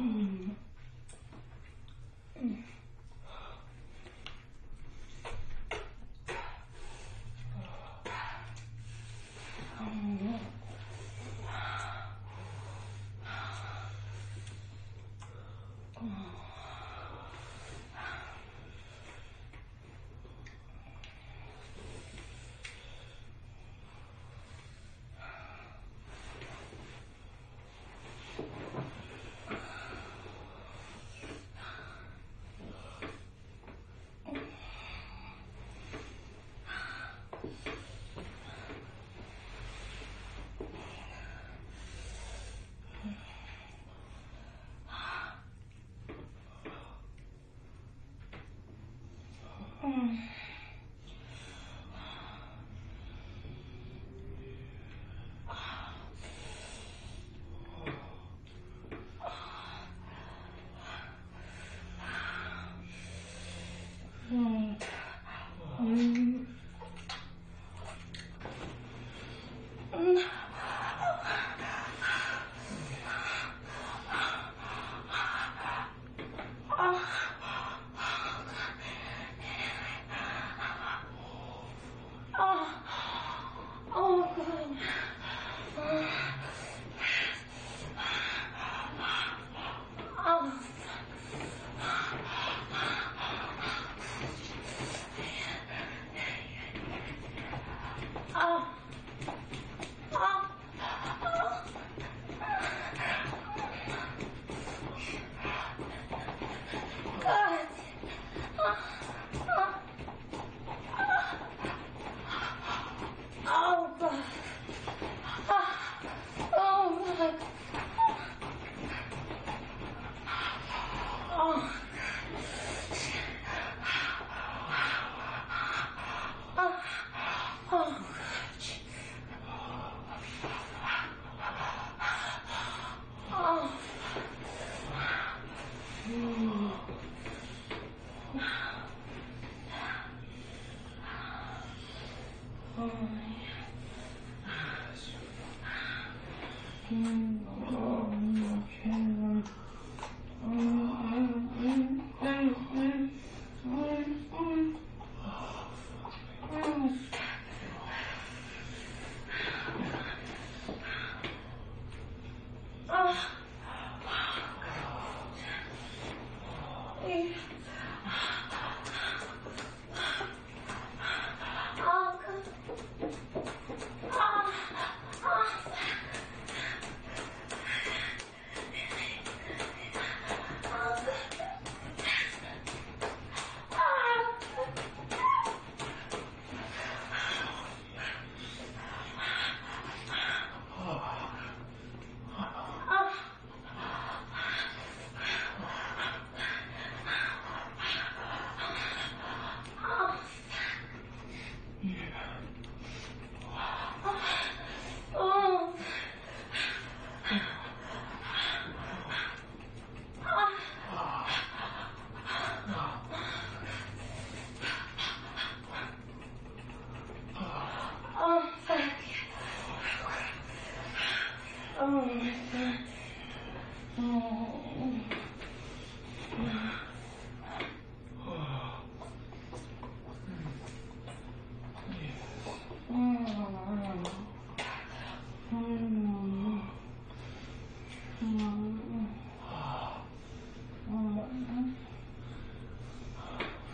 Mm. 음.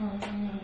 嗯嗯。